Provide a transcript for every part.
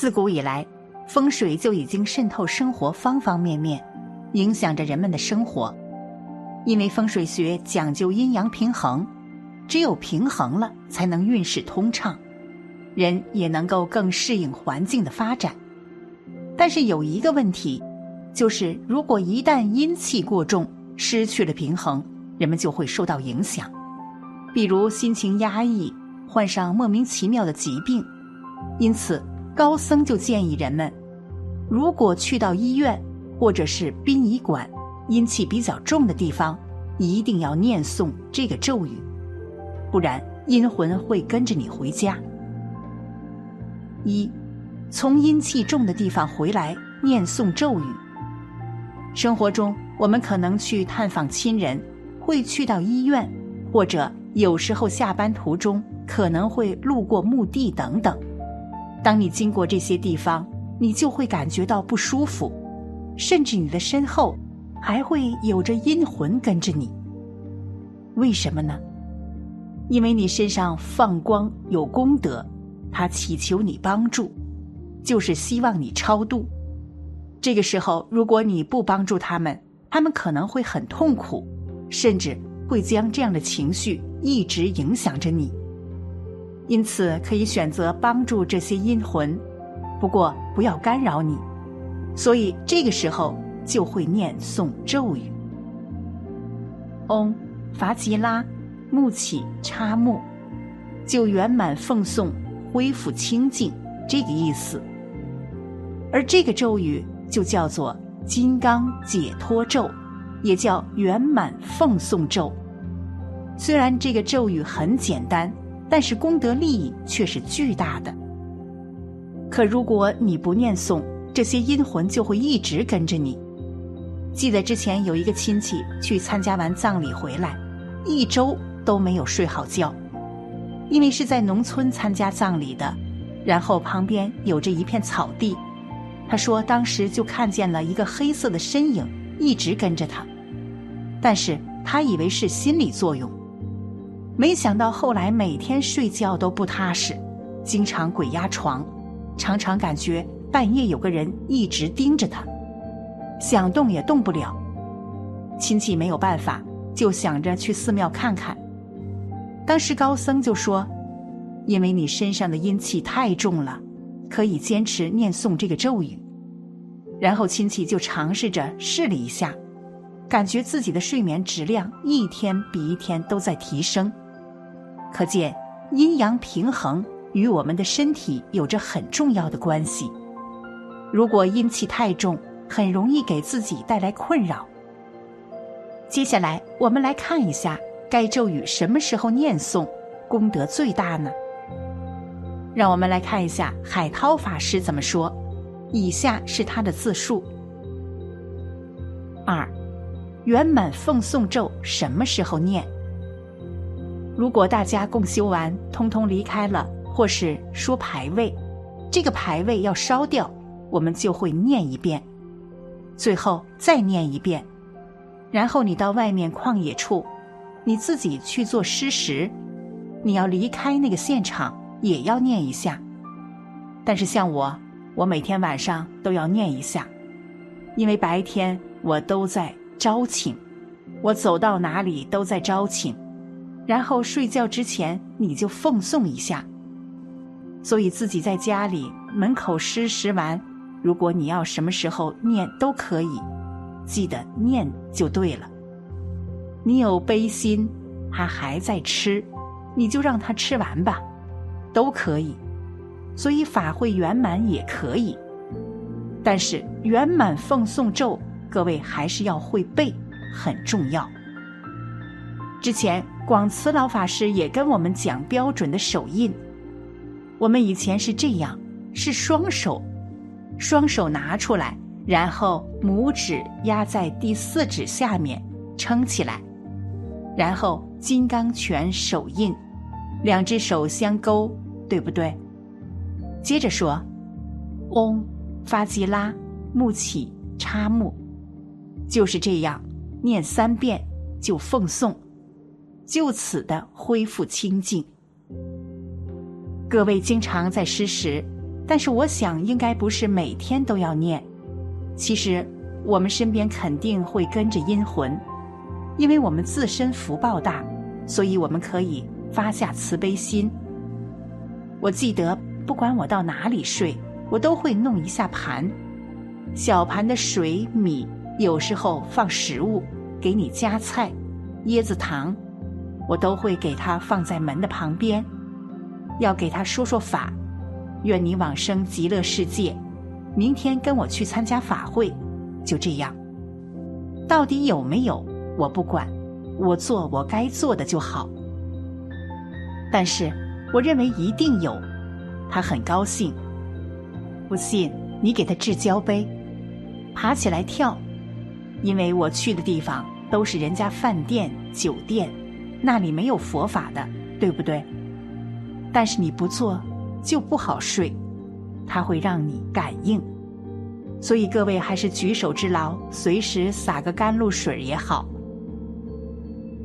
自古以来，风水就已经渗透生活方方面面，影响着人们的生活。因为风水学讲究阴阳平衡，只有平衡了，才能运势通畅，人也能够更适应环境的发展。但是有一个问题，就是如果一旦阴气过重，失去了平衡，人们就会受到影响，比如心情压抑，患上莫名其妙的疾病。因此。高僧就建议人们，如果去到医院或者是殡仪馆，阴气比较重的地方，一定要念诵这个咒语，不然阴魂会跟着你回家。一，从阴气重的地方回来念诵咒语。生活中，我们可能去探访亲人，会去到医院，或者有时候下班途中可能会路过墓地等等。当你经过这些地方，你就会感觉到不舒服，甚至你的身后还会有着阴魂跟着你。为什么呢？因为你身上放光有功德，他祈求你帮助，就是希望你超度。这个时候，如果你不帮助他们，他们可能会很痛苦，甚至会将这样的情绪一直影响着你。因此，可以选择帮助这些阴魂，不过不要干扰你。所以这个时候就会念诵咒语：“嗡，伐吉拉，木起插木，就圆满奉送，恢复清净。”这个意思。而这个咒语就叫做金刚解脱咒，也叫圆满奉送咒。虽然这个咒语很简单。但是功德利益却是巨大的。可如果你不念诵，这些阴魂就会一直跟着你。记得之前有一个亲戚去参加完葬礼回来，一周都没有睡好觉，因为是在农村参加葬礼的，然后旁边有着一片草地。他说当时就看见了一个黑色的身影一直跟着他，但是他以为是心理作用。没想到后来每天睡觉都不踏实，经常鬼压床，常常感觉半夜有个人一直盯着他，想动也动不了。亲戚没有办法，就想着去寺庙看看。当时高僧就说：“因为你身上的阴气太重了，可以坚持念诵这个咒语。”然后亲戚就尝试着试了一下，感觉自己的睡眠质量一天比一天都在提升。可见，阴阳平衡与我们的身体有着很重要的关系。如果阴气太重，很容易给自己带来困扰。接下来，我们来看一下该咒语什么时候念诵，功德最大呢？让我们来看一下海涛法师怎么说。以下是他的自述：二，圆满奉送咒什么时候念？如果大家共修完，通通离开了，或是说牌位，这个牌位要烧掉，我们就会念一遍，最后再念一遍，然后你到外面旷野处，你自己去做施食，你要离开那个现场也要念一下。但是像我，我每天晚上都要念一下，因为白天我都在招请，我走到哪里都在招请。然后睡觉之前你就奉诵一下，所以自己在家里门口施食完，如果你要什么时候念都可以，记得念就对了。你有悲心，他还在吃，你就让他吃完吧，都可以。所以法会圆满也可以，但是圆满奉诵咒，各位还是要会背，很重要。之前广慈老法师也跟我们讲标准的手印。我们以前是这样，是双手，双手拿出来，然后拇指压在第四指下面撑起来，然后金刚拳手印，两只手相勾，对不对？接着说，嗡，发吉拉，木起插木，就是这样，念三遍就奉送。就此的恢复清净。各位经常在施食，但是我想应该不是每天都要念。其实我们身边肯定会跟着阴魂，因为我们自身福报大，所以我们可以发下慈悲心。我记得不管我到哪里睡，我都会弄一下盘，小盘的水米，有时候放食物，给你夹菜，椰子糖。我都会给他放在门的旁边，要给他说说法，愿你往生极乐世界。明天跟我去参加法会，就这样。到底有没有我不管，我做我该做的就好。但是我认为一定有，他很高兴。不信你给他掷交杯，爬起来跳，因为我去的地方都是人家饭店、酒店。那里没有佛法的，对不对？但是你不做就不好睡，它会让你感应。所以各位还是举手之劳，随时洒个甘露水也好。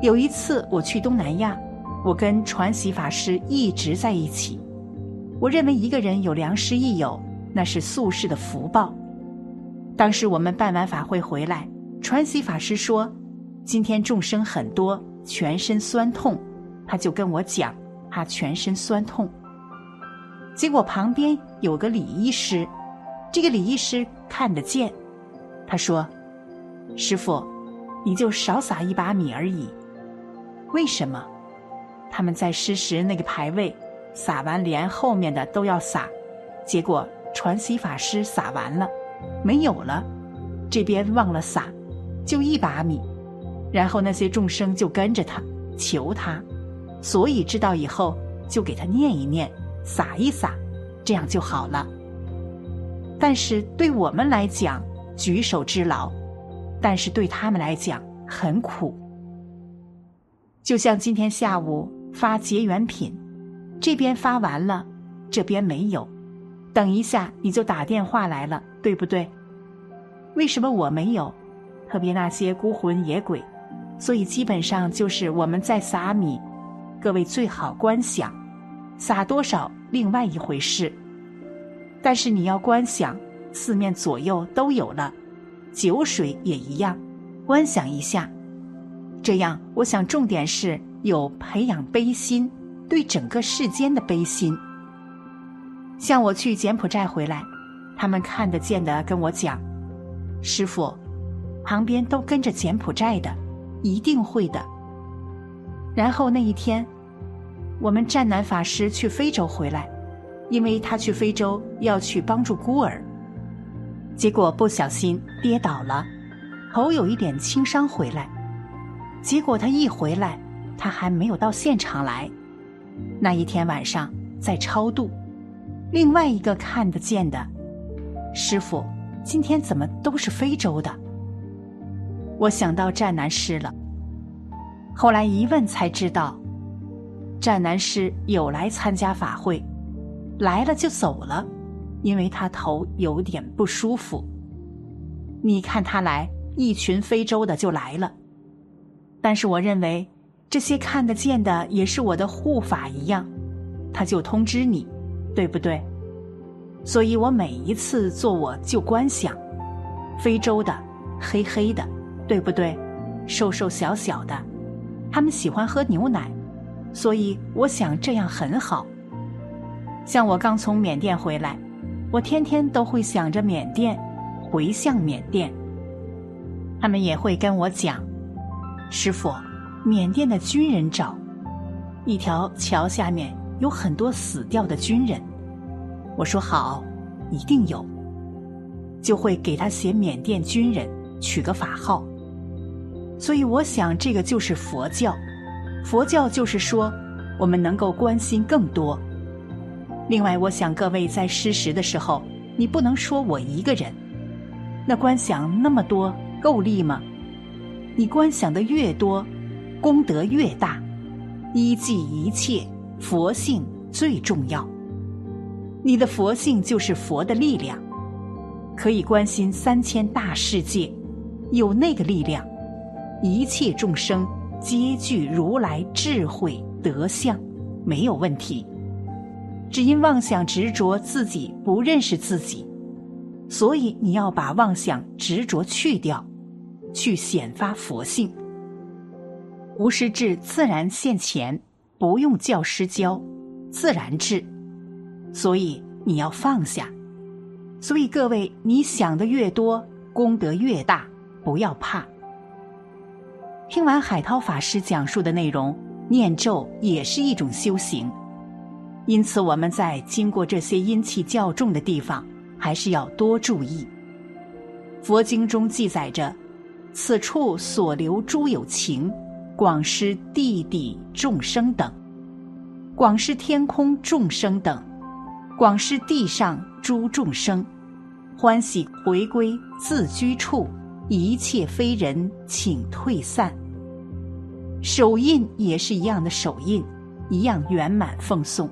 有一次我去东南亚，我跟传喜法师一直在一起。我认为一个人有良师益友，那是宿世的福报。当时我们办完法会回来，传喜法师说：“今天众生很多。”全身酸痛，他就跟我讲，他全身酸痛。结果旁边有个李医师，这个李医师看得见，他说：“师傅，你就少撒一把米而已。为什么？他们在施食那个牌位，撒完连后面的都要撒，结果传习法师撒完了，没有了，这边忘了撒，就一把米。”然后那些众生就跟着他求他，所以知道以后就给他念一念，撒一撒，这样就好了。但是对我们来讲举手之劳，但是对他们来讲很苦。就像今天下午发结缘品，这边发完了，这边没有，等一下你就打电话来了，对不对？为什么我没有？特别那些孤魂野鬼。所以基本上就是我们在撒米，各位最好观想，撒多少另外一回事。但是你要观想，四面左右都有了，酒水也一样，观想一下。这样，我想重点是有培养悲心，对整个世间的悲心。像我去柬埔寨回来，他们看得见的跟我讲，师傅，旁边都跟着柬埔寨的。一定会的。然后那一天，我们湛南法师去非洲回来，因为他去非洲要去帮助孤儿，结果不小心跌倒了，头有一点轻伤回来。结果他一回来，他还没有到现场来。那一天晚上在超度，另外一个看得见的师傅，今天怎么都是非洲的？我想到战南师了，后来一问才知道，战南师有来参加法会，来了就走了，因为他头有点不舒服。你看他来，一群非洲的就来了，但是我认为这些看得见的也是我的护法一样，他就通知你，对不对？所以我每一次做我就观想，非洲的，黑黑的。对不对？瘦瘦小小的，他们喜欢喝牛奶，所以我想这样很好。像我刚从缅甸回来，我天天都会想着缅甸，回向缅甸。他们也会跟我讲：“师傅，缅甸的军人找一条桥下面有很多死掉的军人。”我说好，一定有，就会给他写缅甸军人，取个法号。所以我想，这个就是佛教，佛教就是说，我们能够关心更多。另外，我想各位在施食的时候，你不能说我一个人。那观想那么多，够力吗？你观想的越多，功德越大。依计一切，佛性最重要。你的佛性就是佛的力量，可以关心三千大世界，有那个力量，一切众生皆具如来智慧德相，没有问题。只因妄想执着自己不认识自己，所以你要把妄想执着去掉，去显发佛性。无师智自然现前，不用教师教，自然智。所以你要放下，所以各位，你想的越多，功德越大，不要怕。听完海涛法师讲述的内容，念咒也是一种修行，因此我们在经过这些阴气较重的地方，还是要多注意。佛经中记载着，此处所留诸有情，广施地底众生等，广施天空众生等。广施地上诸众生，欢喜回归自居处，一切非人，请退散。手印也是一样的手印，一样圆满奉送。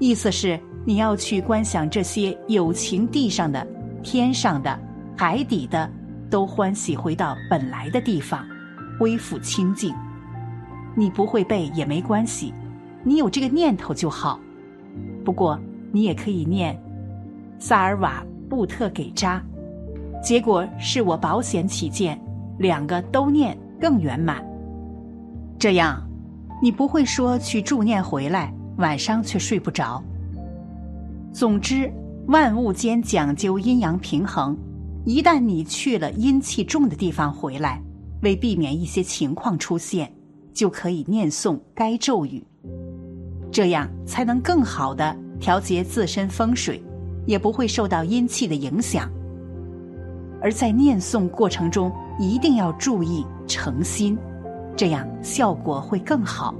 意思是你要去观想这些有情地上的、天上的、海底的，都欢喜回到本来的地方，恢复清净。你不会背也没关系，你有这个念头就好。不过。你也可以念萨尔瓦布特给扎，结果是我保险起见，两个都念更圆满。这样，你不会说去助念回来，晚上却睡不着。总之，万物间讲究阴阳平衡，一旦你去了阴气重的地方回来，为避免一些情况出现，就可以念诵该咒语，这样才能更好的。调节自身风水，也不会受到阴气的影响。而在念诵过程中，一定要注意诚心，这样效果会更好。